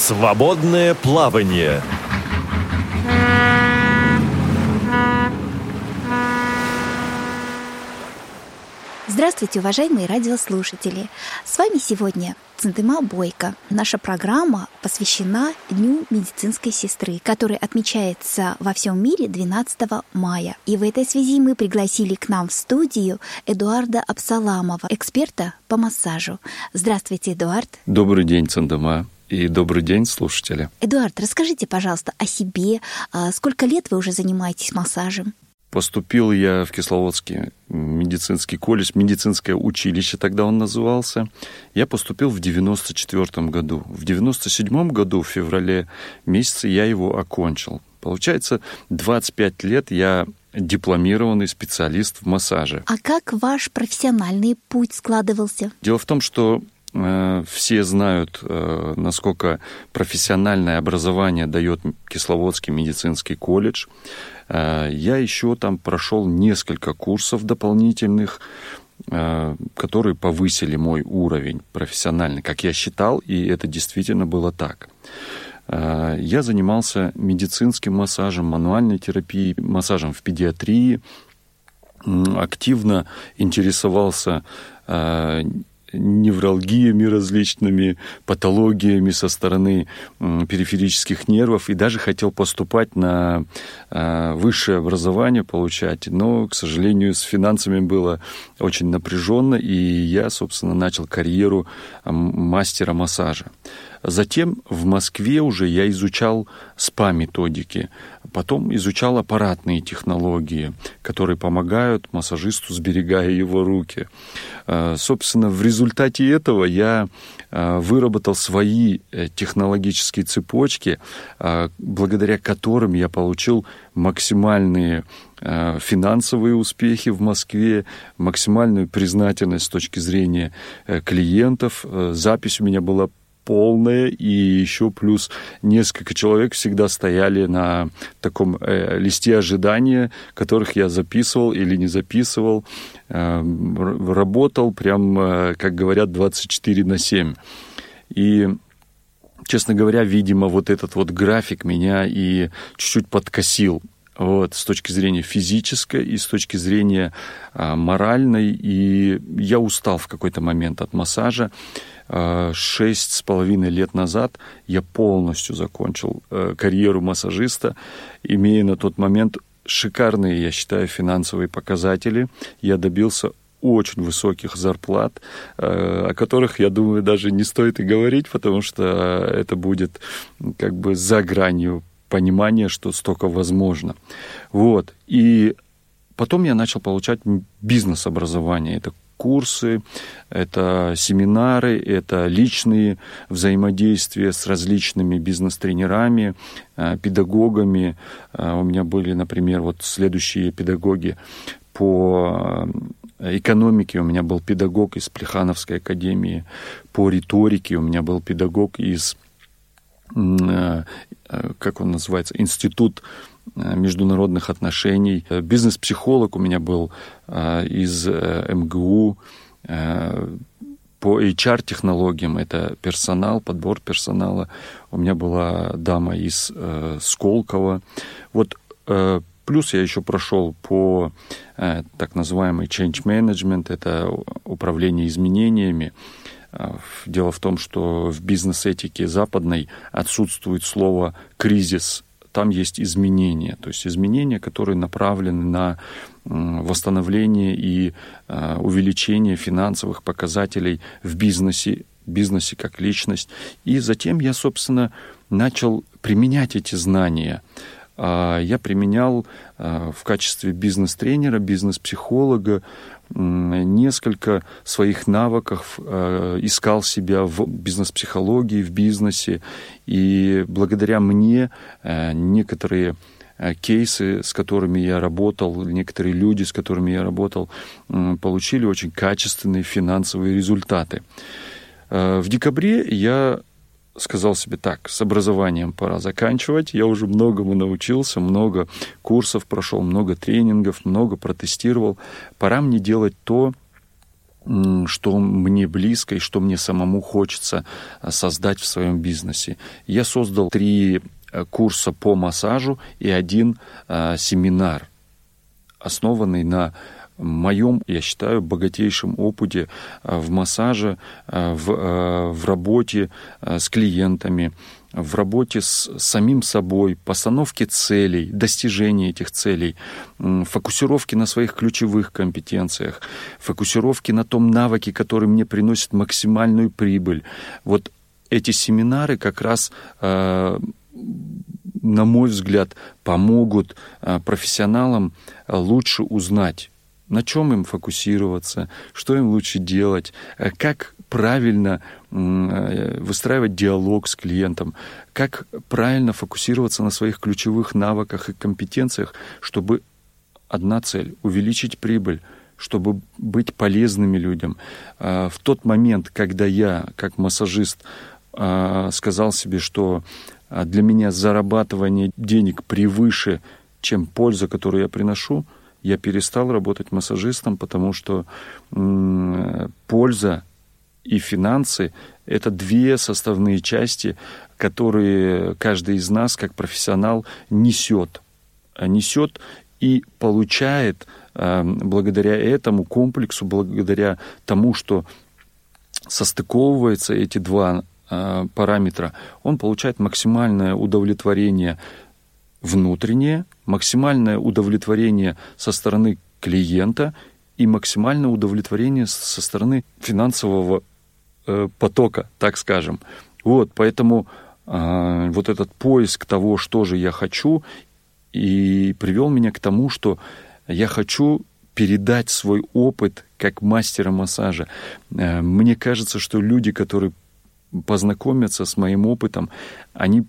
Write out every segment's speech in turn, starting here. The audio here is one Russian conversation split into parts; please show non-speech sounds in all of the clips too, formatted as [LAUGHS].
Свободное плавание. Здравствуйте, уважаемые радиослушатели! С вами сегодня Центыма Бойко. Наша программа посвящена Дню медицинской сестры, который отмечается во всем мире 12 мая. И в этой связи мы пригласили к нам в студию Эдуарда Абсаламова, эксперта по массажу. Здравствуйте, Эдуард. Добрый день, Центыма. И добрый день, слушатели. Эдуард, расскажите, пожалуйста, о себе. А сколько лет вы уже занимаетесь массажем? Поступил я в Кисловодский медицинский колледж, медицинское училище тогда он назывался. Я поступил в 94 году. В 97 году, в феврале месяце, я его окончил. Получается, 25 лет я дипломированный специалист в массаже. А как ваш профессиональный путь складывался? Дело в том, что все знают, э, насколько профессиональное образование дает Кисловодский медицинский колледж. Э, я еще там прошел несколько курсов дополнительных, э, которые повысили мой уровень профессиональный, как я считал, и это действительно было так. Э, я занимался медицинским массажем, мануальной терапией, массажем в педиатрии, активно интересовался невралгиями различными, патологиями со стороны периферических нервов и даже хотел поступать на а, высшее образование получать, но, к сожалению, с финансами было очень напряженно, и я, собственно, начал карьеру мастера массажа. Затем в Москве уже я изучал СПА-методики, потом изучал аппаратные технологии, которые помогают массажисту, сберегая его руки. А, собственно, в результате этого я а, выработал свои э, технологические цепочки, благодаря которым я получил максимальные финансовые успехи в Москве, максимальную признательность с точки зрения э, клиентов. Э, запись у меня была полное, и еще плюс несколько человек всегда стояли на таком э, листе ожидания, которых я записывал или не записывал. Э, работал прям, э, как говорят, 24 на 7. И честно говоря, видимо, вот этот вот график меня и чуть-чуть подкосил вот, с точки зрения физической и с точки зрения а, моральной. И я устал в какой-то момент от массажа. А, шесть с половиной лет назад я полностью закончил а, карьеру массажиста, имея на тот момент шикарные, я считаю, финансовые показатели. Я добился очень высоких зарплат, о которых, я думаю, даже не стоит и говорить, потому что это будет как бы за гранью понимание, что столько возможно. Вот. И потом я начал получать бизнес-образование. Это курсы, это семинары, это личные взаимодействия с различными бизнес-тренерами, э, педагогами. Э, у меня были, например, вот следующие педагоги по э, экономике у меня был педагог из Плехановской академии, по риторике у меня был педагог из как он называется, институт э, международных отношений. Бизнес-психолог у меня был из МГУ. По HR-технологиям это персонал, подбор персонала. У меня была дама из Сколково. Вот Плюс я еще прошел по так называемый change management, это управление изменениями. Дело в том, что в бизнес-этике западной отсутствует слово «кризис», там есть изменения, то есть изменения, которые направлены на восстановление и а, увеличение финансовых показателей в бизнесе, бизнесе как личность. И затем я, собственно, начал применять эти знания – а, я применял а, в качестве бизнес-тренера, бизнес-психолога несколько своих навыков, а, искал себя в бизнес-психологии, в бизнесе. И благодаря мне некоторые кейсы, с которыми я работал, некоторые люди, с которыми я работал, получили очень качественные финансовые результаты. В декабре я сказал себе так, с образованием пора заканчивать, я уже многому научился, много курсов прошел, много тренингов, много протестировал, пора мне делать то, что мне близко и что мне самому хочется создать в своем бизнесе. Я создал три курса по массажу и один семинар, основанный на моем, я считаю, богатейшем опыте в массаже, в, в работе с клиентами, в работе с самим собой, постановке целей, достижении этих целей, фокусировке на своих ключевых компетенциях, фокусировке на том навыке, который мне приносит максимальную прибыль. Вот эти семинары как раз э, на мой взгляд, помогут э, профессионалам лучше узнать, на чем им фокусироваться, что им лучше делать, э, как правильно э, выстраивать диалог с клиентом, как правильно фокусироваться на своих ключевых навыках и компетенциях, чтобы одна цель — увеличить прибыль, чтобы быть полезными людям. Э, в тот момент, когда я, как массажист, э, сказал себе, что для меня зарабатывание денег превыше, чем польза, которую я приношу, я перестал работать массажистом, потому что польза и финансы — это две составные части, которые каждый из нас, как профессионал, несет. Несет и получает э, благодаря этому комплексу, благодаря тому, что состыковываются эти два э, параметра, он получает максимальное удовлетворение внутреннее, максимальное удовлетворение со стороны клиента и максимальное удовлетворение со стороны финансового Э, потока, так скажем. Вот, поэтому э, вот этот поиск того, что же я хочу, и привел меня к тому, что я хочу передать свой опыт как мастера массажа. Э, мне кажется, что люди, которые познакомятся с моим опытом, они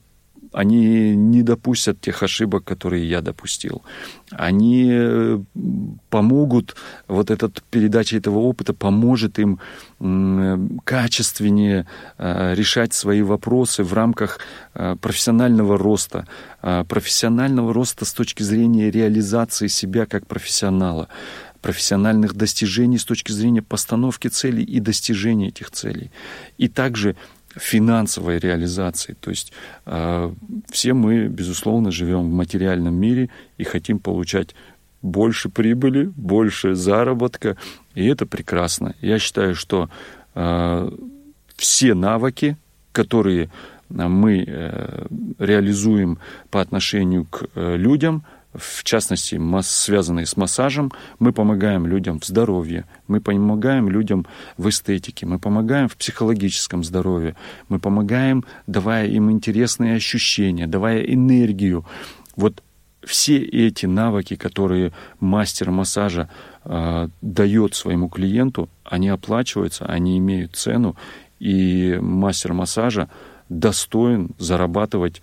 они не допустят тех ошибок, которые я допустил. Они э, помогут, вот этот передача этого опыта поможет им качественнее э, решать свои вопросы в рамках э, профессионального роста, профессионального роста с точки зрения реализации себя как профессионала профессиональных достижений с точки зрения постановки целей и достижения этих целей. И также финансовой реализации. То есть э, все мы, безусловно, живем в материальном мире и хотим получать больше прибыли, больше заработка, и это прекрасно. Я считаю, что э, все навыки, которые мы э, реализуем по отношению к э, людям, в частности, связанные с массажем, мы помогаем людям в здоровье, мы помогаем людям в эстетике, мы помогаем в психологическом здоровье, мы помогаем, давая им интересные ощущения, давая энергию. Вот все эти навыки, которые мастер массажа э, дает своему клиенту, они оплачиваются, они имеют цену, и мастер массажа достоин зарабатывать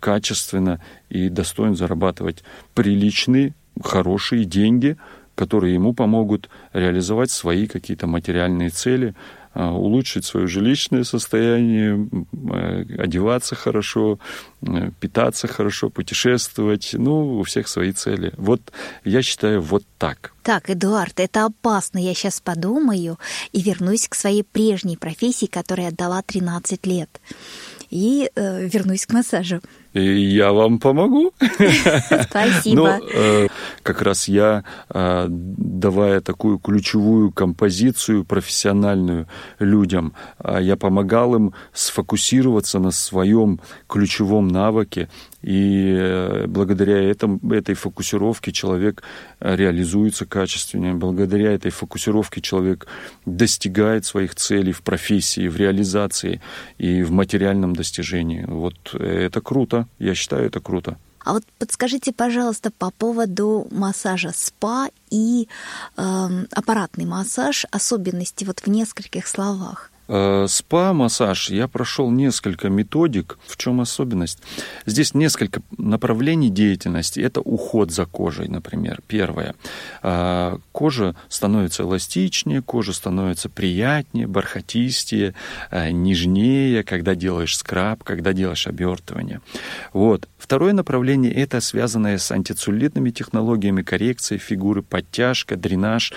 качественно и достоин зарабатывать приличные, хорошие деньги, которые ему помогут реализовать свои какие-то материальные цели, э, улучшить свое жилищное состояние, э, одеваться хорошо, питаться хорошо, путешествовать. Ну, у всех свои цели. Вот я считаю вот так. Так, Эдуард, это опасно. Я сейчас подумаю и вернусь к своей прежней профессии, которой отдала 13 лет и э, вернусь к массажу. Я вам помогу. [LAUGHS] Спасибо. Но ну, э, как раз я, э, давая такую ключевую композицию профессиональную людям, э, я помогал им сфокусироваться на своем ключевом навыке, и благодаря этому, этой фокусировке человек реализуется качественнее. Благодаря этой фокусировке человек достигает своих целей в профессии, в реализации и в материальном достижении. Вот это круто. Я считаю, это круто. А вот подскажите, пожалуйста, по поводу массажа СПА и э, аппаратный массаж, особенности вот в нескольких словах. Э, спа-массаж я прошел несколько методик. В чем особенность? Здесь несколько направлений деятельности. Это уход за кожей, например. Первое. Э, кожа становится эластичнее, кожа становится приятнее, бархатистее, э, нежнее, когда делаешь скраб, когда делаешь обертывание. Вот. Второе направление – это связанное с антицеллюлитными технологиями коррекции фигуры, подтяжка, дренаж.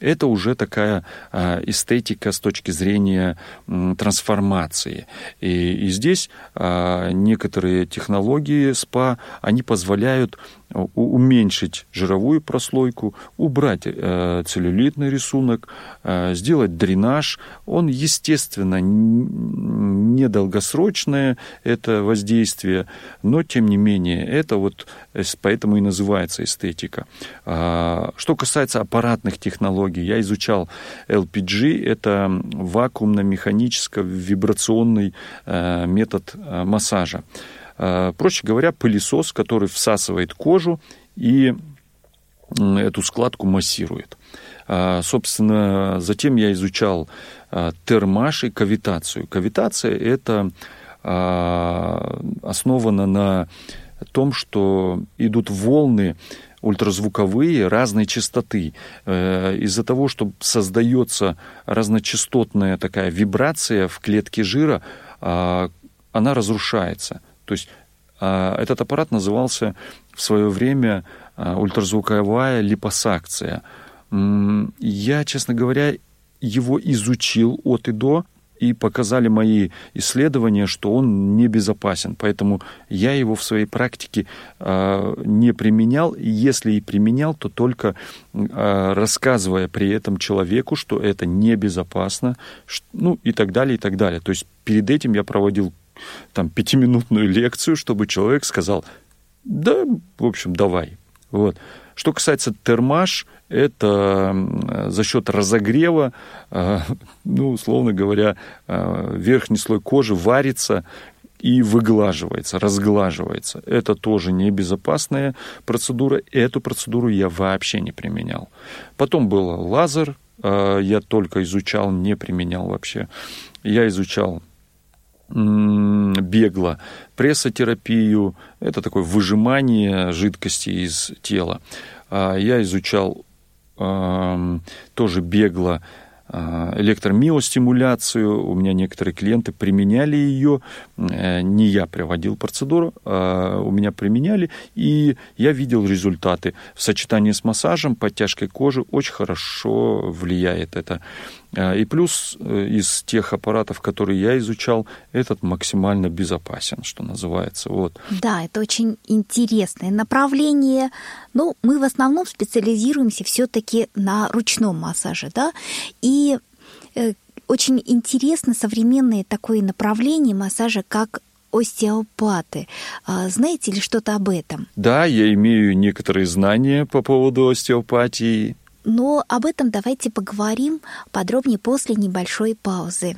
Это уже такая а, эстетика с точки зрения трансформации. И, и здесь а, некоторые технологии СПА, они позволяют уменьшить жировую прослойку, убрать э, целлюлитный рисунок, э, сделать дренаж. Он, естественно, недолгосрочное это воздействие, но, тем не менее, это вот поэтому и называется эстетика. А, что касается аппаратных технологий, я изучал LPG, это вакуумно-механическо-вибрационный э, метод массажа. Э, проще говоря, пылесос, который всасывает кожу и эту складку массирует. Э, собственно, затем я изучал э, термаш и кавитацию. Кавитация – это основана на том, что идут волны ультразвуковые разной частоты. Из-за того, что создается разночастотная такая вибрация в клетке жира, она разрушается. То есть а, этот аппарат назывался в свое время а, ультразвуковая липосакция. Я, честно говоря, его изучил от и до, и показали мои исследования, что он небезопасен. Поэтому я его в своей практике э, не применял. Если и применял, то только э, рассказывая при этом человеку, что это небезопасно, ну и так далее, и так далее. То есть перед этим я проводил там, пятиминутную лекцию, чтобы человек сказал, да, в общем, давай. Вот. Что касается термаш, это за счет разогрева, э, ну, условно говоря, э, верхний слой кожи варится и выглаживается, разглаживается. Это тоже небезопасная процедура. Эту процедуру я вообще не применял. Потом был лазер, э, я только изучал, не применял вообще. Я изучал бегло, прессотерапию, это такое выжимание жидкости из тела. А я изучал тоже бегло а, электромиостимуляцию. У меня некоторые клиенты применяли ее. Э, не я проводил процедуру, а у меня применяли. И я видел результаты. В сочетании с массажем, подтяжкой кожи очень хорошо влияет это. А, и плюс э, из тех аппаратов, которые я изучал, этот максимально безопасен, что называется. Вот. Да, это очень интересное направление. Но ну, мы в основном специализируемся все-таки на ручном массаже, да, и э, очень интересно современное такое направление массажа, как остеопаты. А, знаете ли что-то об этом? Да, я имею некоторые знания по поводу остеопатии. Но об этом давайте поговорим подробнее после небольшой паузы.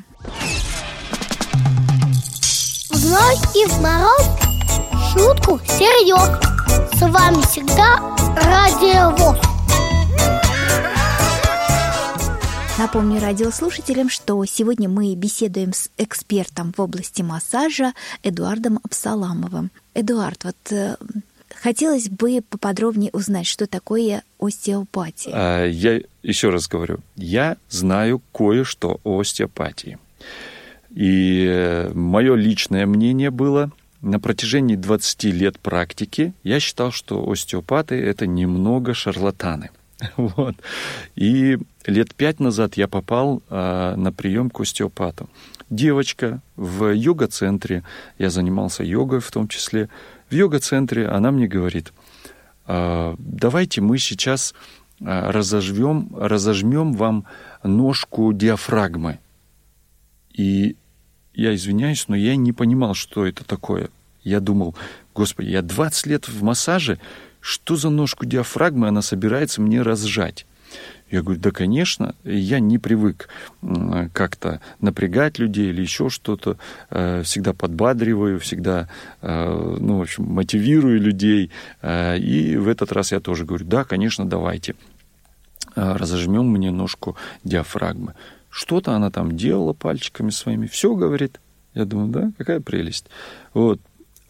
В зной и в мороз шутку серьез. С вами всегда Радио ВОЗ. Напомню радиослушателям, что сегодня мы беседуем с экспертом в области массажа Эдуардом Абсаламовым. Эдуард, вот э, Хотелось бы поподробнее узнать, что такое остеопатия. А, я еще раз говорю, я знаю кое-что о остеопатии. И э, мое личное мнение было, на протяжении 20 лет практики я считал, что остеопаты – это немного шарлатаны. [LAUGHS] Вот. И лет пять назад я попал а, на прием к остеопату. Девочка в йога-центре, я занимался йогой в том числе, в йога-центре она мне говорит, «А, давайте мы сейчас а, разожмем, разожмем вам ножку диафрагмы. И я извиняюсь, но я не понимал, что это такое. Я думал, господи, я 20 лет в массаже, что за ножку диафрагмы она собирается мне разжать? Я говорю, да, конечно, я не привык как-то напрягать людей или еще что-то. Э, всегда подбадриваю, всегда, э, ну, в общем, мотивирую людей. Э, и в этот раз я тоже говорю, да, конечно, давайте. Разожмем мне ножку диафрагмы. Что-то она там делала пальчиками своими. Все, говорит. Я думаю, да, какая прелесть. Вот.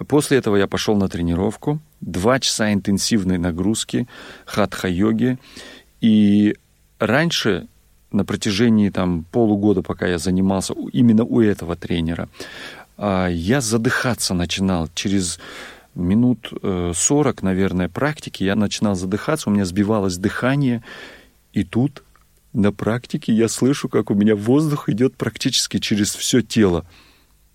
После этого я пошел на тренировку. Два часа интенсивной нагрузки, хатха-йоги. И раньше, на протяжении там, полугода, пока я занимался именно у этого тренера, а, я задыхаться начинал через минут 40, э, наверное, практики, я начинал задыхаться, у меня сбивалось дыхание, и тут на практике я слышу, как у меня воздух идет практически через все тело.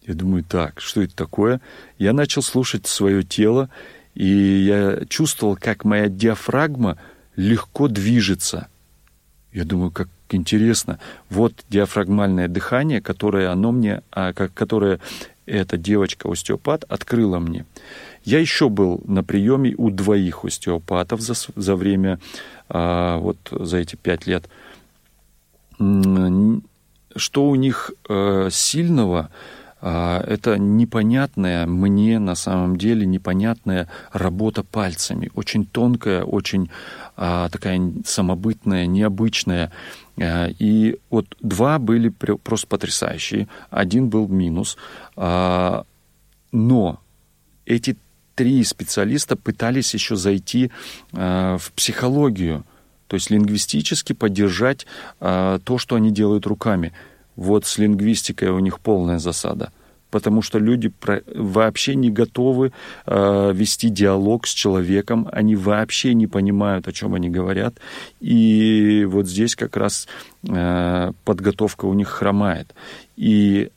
Я думаю, так, что это такое? Я начал слушать свое тело, и я чувствовал, как моя диафрагма легко движется. Я думаю, как интересно. Вот диафрагмальное дыхание, которое оно мне, а, как, которое эта девочка-остеопат открыла мне. Я еще был на приеме у двоих остеопатов за, за время, а, вот за эти пять лет. Что у них а, сильного, это непонятная мне на самом деле непонятная работа пальцами, очень тонкая, очень а, такая самобытная, необычная. А, и вот два были просто потрясающие, один был минус, но эти три специалиста пытались еще зайти в психологию, то есть лингвистически поддержать то, что они делают руками. Вот с лингвистикой у них полная засада. Потому что люди про, вообще не готовы э, вести диалог с человеком, они вообще не понимают, о чем они говорят, и вот здесь как раз э, подготовка у них хромает. И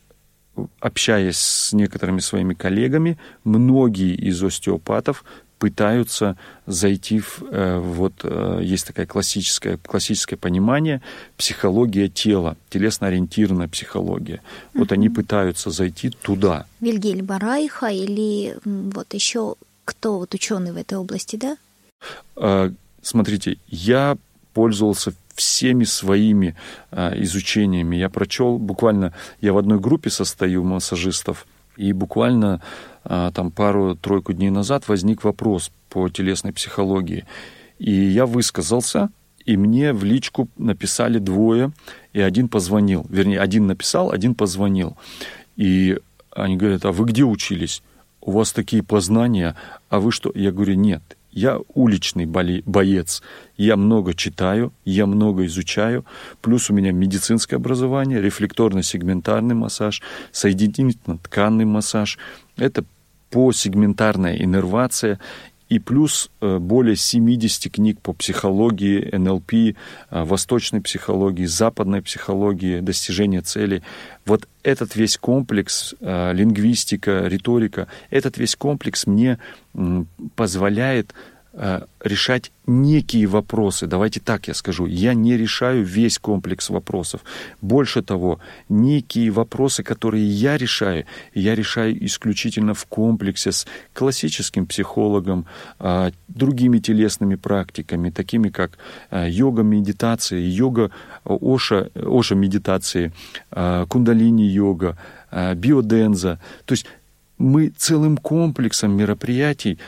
общаясь с некоторыми своими коллегами, многие из остеопатов пытаются зайти в, э, вот э, есть такое классическое, классическое понимание психология тела, телесно-ориентированная психология. Вот угу. они пытаются зайти туда. Вильгельм Барайха или вот еще кто вот ученый в этой области, да? А, смотрите, я пользовался всеми своими изучениями. Я прочел буквально, я в одной группе состою массажистов, и буквально там пару-тройку дней назад возник вопрос по телесной психологии. И я высказался, и мне в личку написали двое, и один позвонил. Вернее, один написал, один позвонил. И они говорят, а вы где учились? У вас такие познания, а вы что? Я говорю, нет, я уличный боец. Я много читаю, я много изучаю. Плюс у меня медицинское образование, рефлекторно-сегментарный массаж, соединительно-тканный массаж. Это посегментарная иннервация и плюс э, более 70 книг по психологии, НЛП, э, восточной психологии, западной психологии, достижения целей. Вот этот весь комплекс, э, лингвистика, риторика, этот весь комплекс мне позволяет решать некие вопросы. Давайте так я скажу. Я не решаю весь комплекс вопросов. Больше того, некие вопросы, которые я решаю, я решаю исключительно в комплексе с классическим психологом, э, другими телесными практиками, такими как э, йога йога Оша, Оша медитации, кундалини-йога, биоденза. То есть мы целым комплексом мероприятий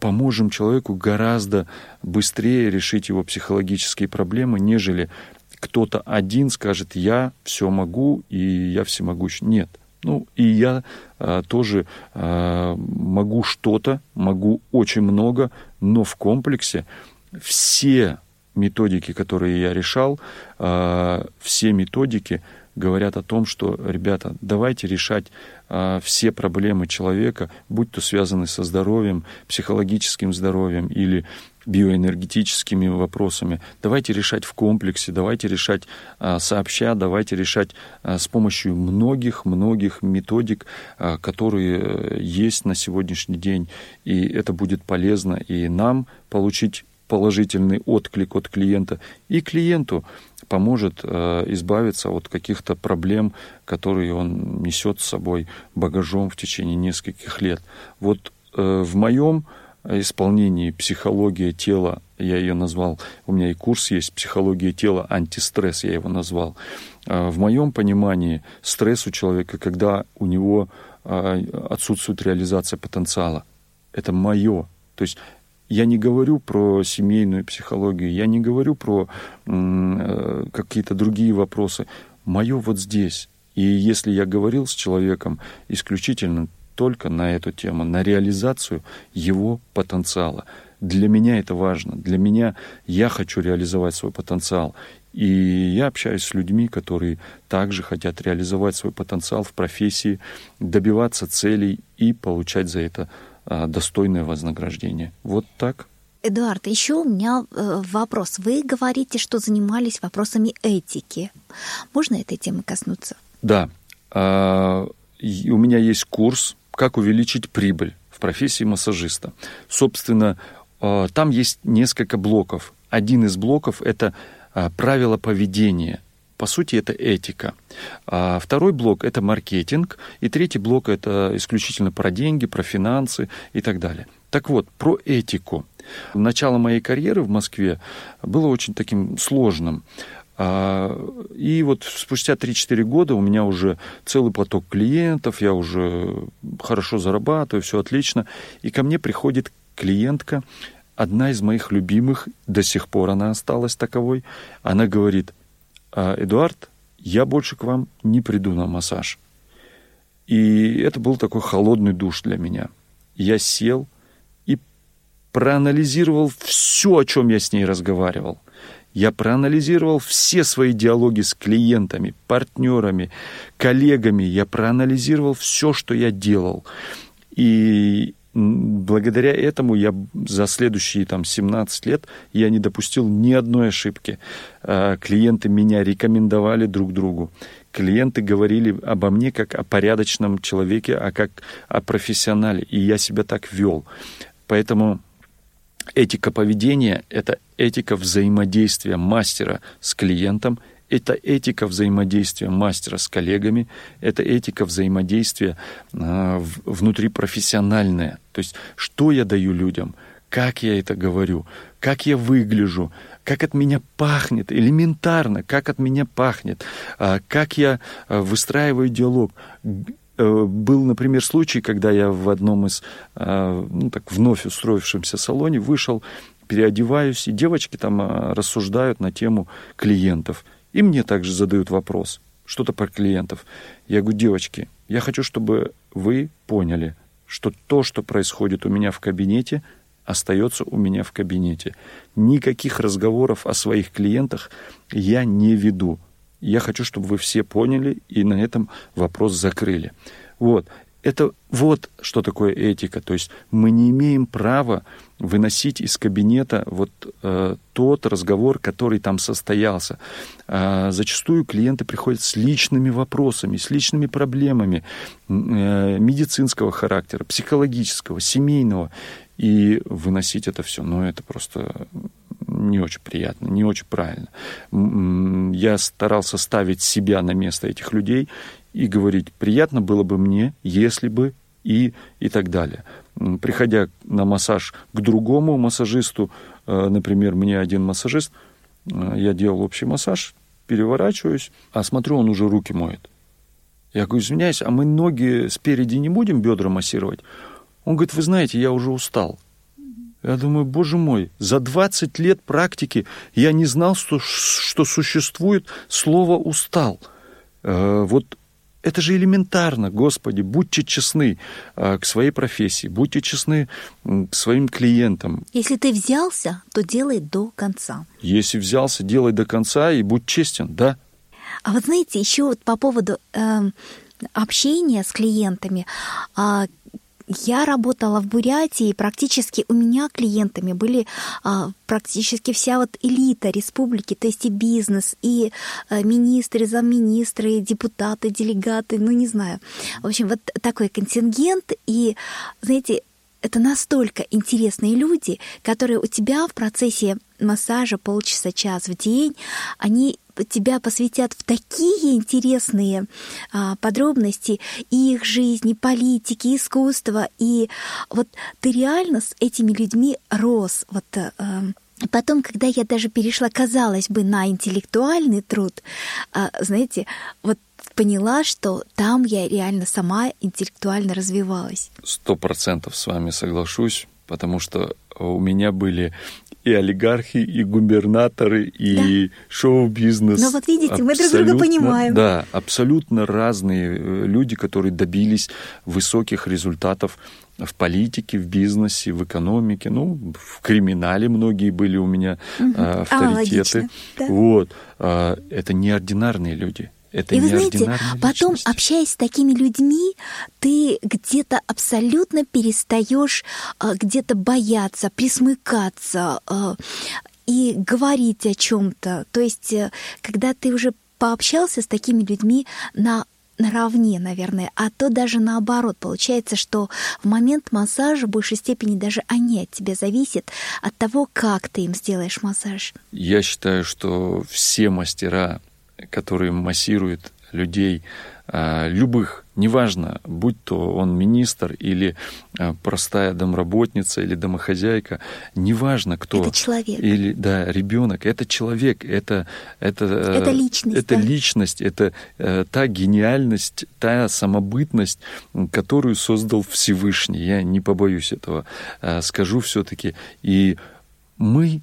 поможем человеку гораздо быстрее решить его психологические проблемы, нежели кто-то один скажет, я все могу и я всемогущ. Нет. Ну, и я а, тоже а, могу что-то, могу очень много, но в комплексе все методики, которые я решал, а, все методики говорят о том, что, ребята, давайте решать а, все проблемы человека, будь то связаны со здоровьем, психологическим здоровьем или биоэнергетическими вопросами. Давайте решать в комплексе, давайте решать а, сообща, давайте решать а, с помощью многих-многих методик, а, которые э, есть на сегодняшний день. И это будет полезно и нам получить положительный отклик от клиента, и клиенту поможет э, избавиться от каких-то проблем, которые он несет с собой багажом в течение нескольких лет. Вот э, в моем исполнении психология тела, я ее назвал, у меня и курс есть психология тела, антистресс, я его назвал. Э, в моем понимании стресс у человека, когда у него э, отсутствует реализация потенциала. Это мое. То есть я не говорю про семейную психологию, я не говорю про э, какие-то другие вопросы. Мое вот здесь. И если я говорил с человеком исключительно только на эту тему, на реализацию его потенциала, для меня это важно. Для меня я хочу реализовать свой потенциал. И я общаюсь с людьми, которые также хотят реализовать свой потенциал в профессии, добиваться целей и получать за это достойное вознаграждение. Вот так. Эдуард, еще у меня э, вопрос. Вы говорите, что занимались вопросами этики. Можно этой темы коснуться? Да. А, у меня есть курс «Как увеличить прибыль в профессии массажиста». Собственно, а, там есть несколько блоков. Один из блоков – это а, правила поведения. По сути, это этика. А второй блок – это маркетинг. И третий блок – это исключительно про деньги, про финансы и так далее. Так вот, про этику – Начало моей карьеры в Москве было очень таким сложным. А, и вот спустя 3-4 года у меня уже целый поток клиентов, я уже хорошо зарабатываю, все отлично. И ко мне приходит клиентка, одна из моих любимых, до сих пор она осталась таковой. Она говорит, «А, Эдуард, я больше к вам не приду на массаж. И это был такой холодный душ для меня. Я сел, проанализировал все, о чем я с ней разговаривал. Я проанализировал все свои диалоги с клиентами, партнерами, коллегами. Я проанализировал все, что я делал. И благодаря этому я за следующие там, 17 лет я не допустил ни одной ошибки. А, клиенты меня рекомендовали друг другу. Клиенты говорили обо мне как о порядочном человеке, а как о профессионале. И я себя так вел. Поэтому Этика поведения – это этика взаимодействия мастера с клиентом, это этика взаимодействия мастера с коллегами, это этика взаимодействия э, внутрипрофессиональная. То есть, что я даю людям, как я это говорю, как я выгляжу, как от меня пахнет, элементарно, как от меня пахнет, э, как я э, выстраиваю диалог, Э, был, например, случай, когда я в одном из, ну, так, вновь устроившемся салоне вышел, переодеваюсь, и девочки там рассуждают на тему клиентов. И мне также задают вопрос, что-то про клиентов. Я говорю, девочки, я хочу, чтобы вы поняли, что то, что происходит у меня в кабинете, остается у меня в кабинете. Никаких разговоров о своих клиентах я не веду. Я хочу, чтобы вы все поняли и на этом вопрос закрыли. Вот. Это вот что такое этика. То есть мы не имеем права выносить из кабинета вот э, тот разговор, который там состоялся. Э, зачастую клиенты приходят с личными вопросами, с личными проблемами э, медицинского характера, психологического, семейного. И выносить это все, ну это просто не очень приятно, не очень правильно. Я старался ставить себя на место этих людей и говорить, приятно было бы мне, если бы и, и так далее. Приходя на массаж к другому массажисту, э, например, мне один массажист, э, я делал общий массаж, переворачиваюсь, а смотрю, он уже руки моет. Я говорю, извиняюсь, а мы ноги спереди не будем бедра массировать? Он говорит, вы знаете, я уже устал. Я думаю, боже мой, за 20 лет практики я не знал, что, что существует слово «устал». Э, вот это же элементарно, Господи, будьте честны э, к своей профессии, будьте честны к своим клиентам. Если ты взялся, то делай до конца. Если взялся, делай до конца и будь честен, да. А вот знаете, еще вот по поводу э, общения с клиентами, э, я работала в Бурятии, практически у меня клиентами были а, практически вся вот элита республики, то есть и бизнес, и а, министры, замминистры, и депутаты, делегаты, ну не знаю. В общем, вот такой контингент, и, знаете, это настолько интересные люди, которые у тебя в процессе массажа полчаса, час в день, они тебя посвятят в такие интересные а, подробности и их жизни, политики, искусства. И вот ты реально с этими людьми рос. Вот, а, Потом, когда я даже перешла, казалось бы, на интеллектуальный труд, а, знаете, вот поняла, что там я реально сама интеллектуально развивалась. Сто процентов с вами соглашусь, потому что у меня были и олигархи, и губернаторы, и да. шоу-бизнес. Но вот видите, мы друг друга понимаем. Да, абсолютно разные э, люди, которые добились высоких результатов в политике, в бизнесе, в экономике, ну, в криминале многие были у меня угу. авторитеты. А, да. Вот. А, это неординарные люди. Это и вы знаете, потом, личность. общаясь с такими людьми, ты где-то абсолютно перестаешь а, где-то бояться, присмыкаться а, и говорить о чем-то. То есть, э, когда ты уже пообщался с такими людьми на наравне, наверное, а то даже наоборот. Получается, что в момент массажа в большей степени даже они от тебя зависят, от того, как ты им сделаешь массаж. Я считаю, что все мастера, которые массируют людей, а, любых, неважно, будь то он министр или а, простая домработница или домохозяйка, неважно кто. Это человек. Или, да, ребенок. Это человек, это... Это, э, это личность. Это да. личность, это э, та гениальность, та самобытность, которую создал Всевышний. Я не побоюсь этого. Э, скажу все-таки. И мы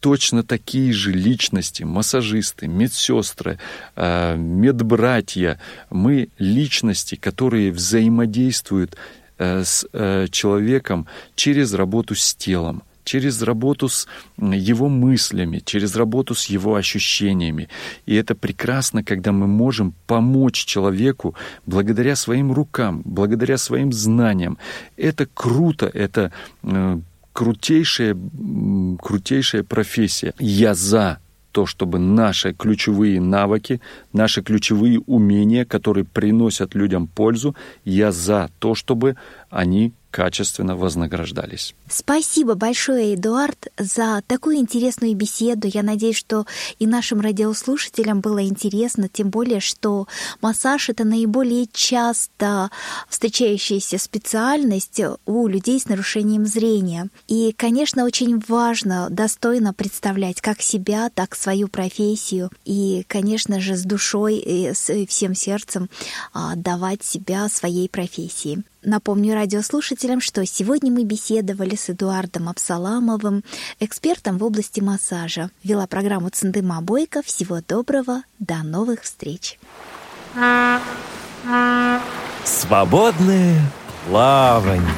точно такие же личности, массажисты, медсестры, э, медбратья. Мы личности, которые взаимодействуют э, с э, человеком через работу с телом через работу с его мыслями, через работу с его ощущениями. И это прекрасно, когда мы можем помочь человеку благодаря своим рукам, благодаря своим знаниям. Это круто, это крутейшая, крутейшая профессия. Я за то, чтобы наши ключевые навыки, наши ключевые умения, которые приносят людям пользу, я за то, чтобы они качественно вознаграждались. Спасибо большое, Эдуард, за такую интересную беседу. Я надеюсь, что и нашим радиослушателям было интересно, тем более, что массаж — это наиболее часто встречающаяся специальность у людей с нарушением зрения. И, конечно, очень важно достойно представлять как себя, так свою профессию. И, конечно же, с душой и с всем сердцем а, давать себя своей профессии. Напомню радиослушателям, что сегодня мы беседовали с Эдуардом Абсаламовым, экспертом в области массажа. Вела программу Цендыма Бойко. Всего доброго, до новых встреч. Свободное плавание.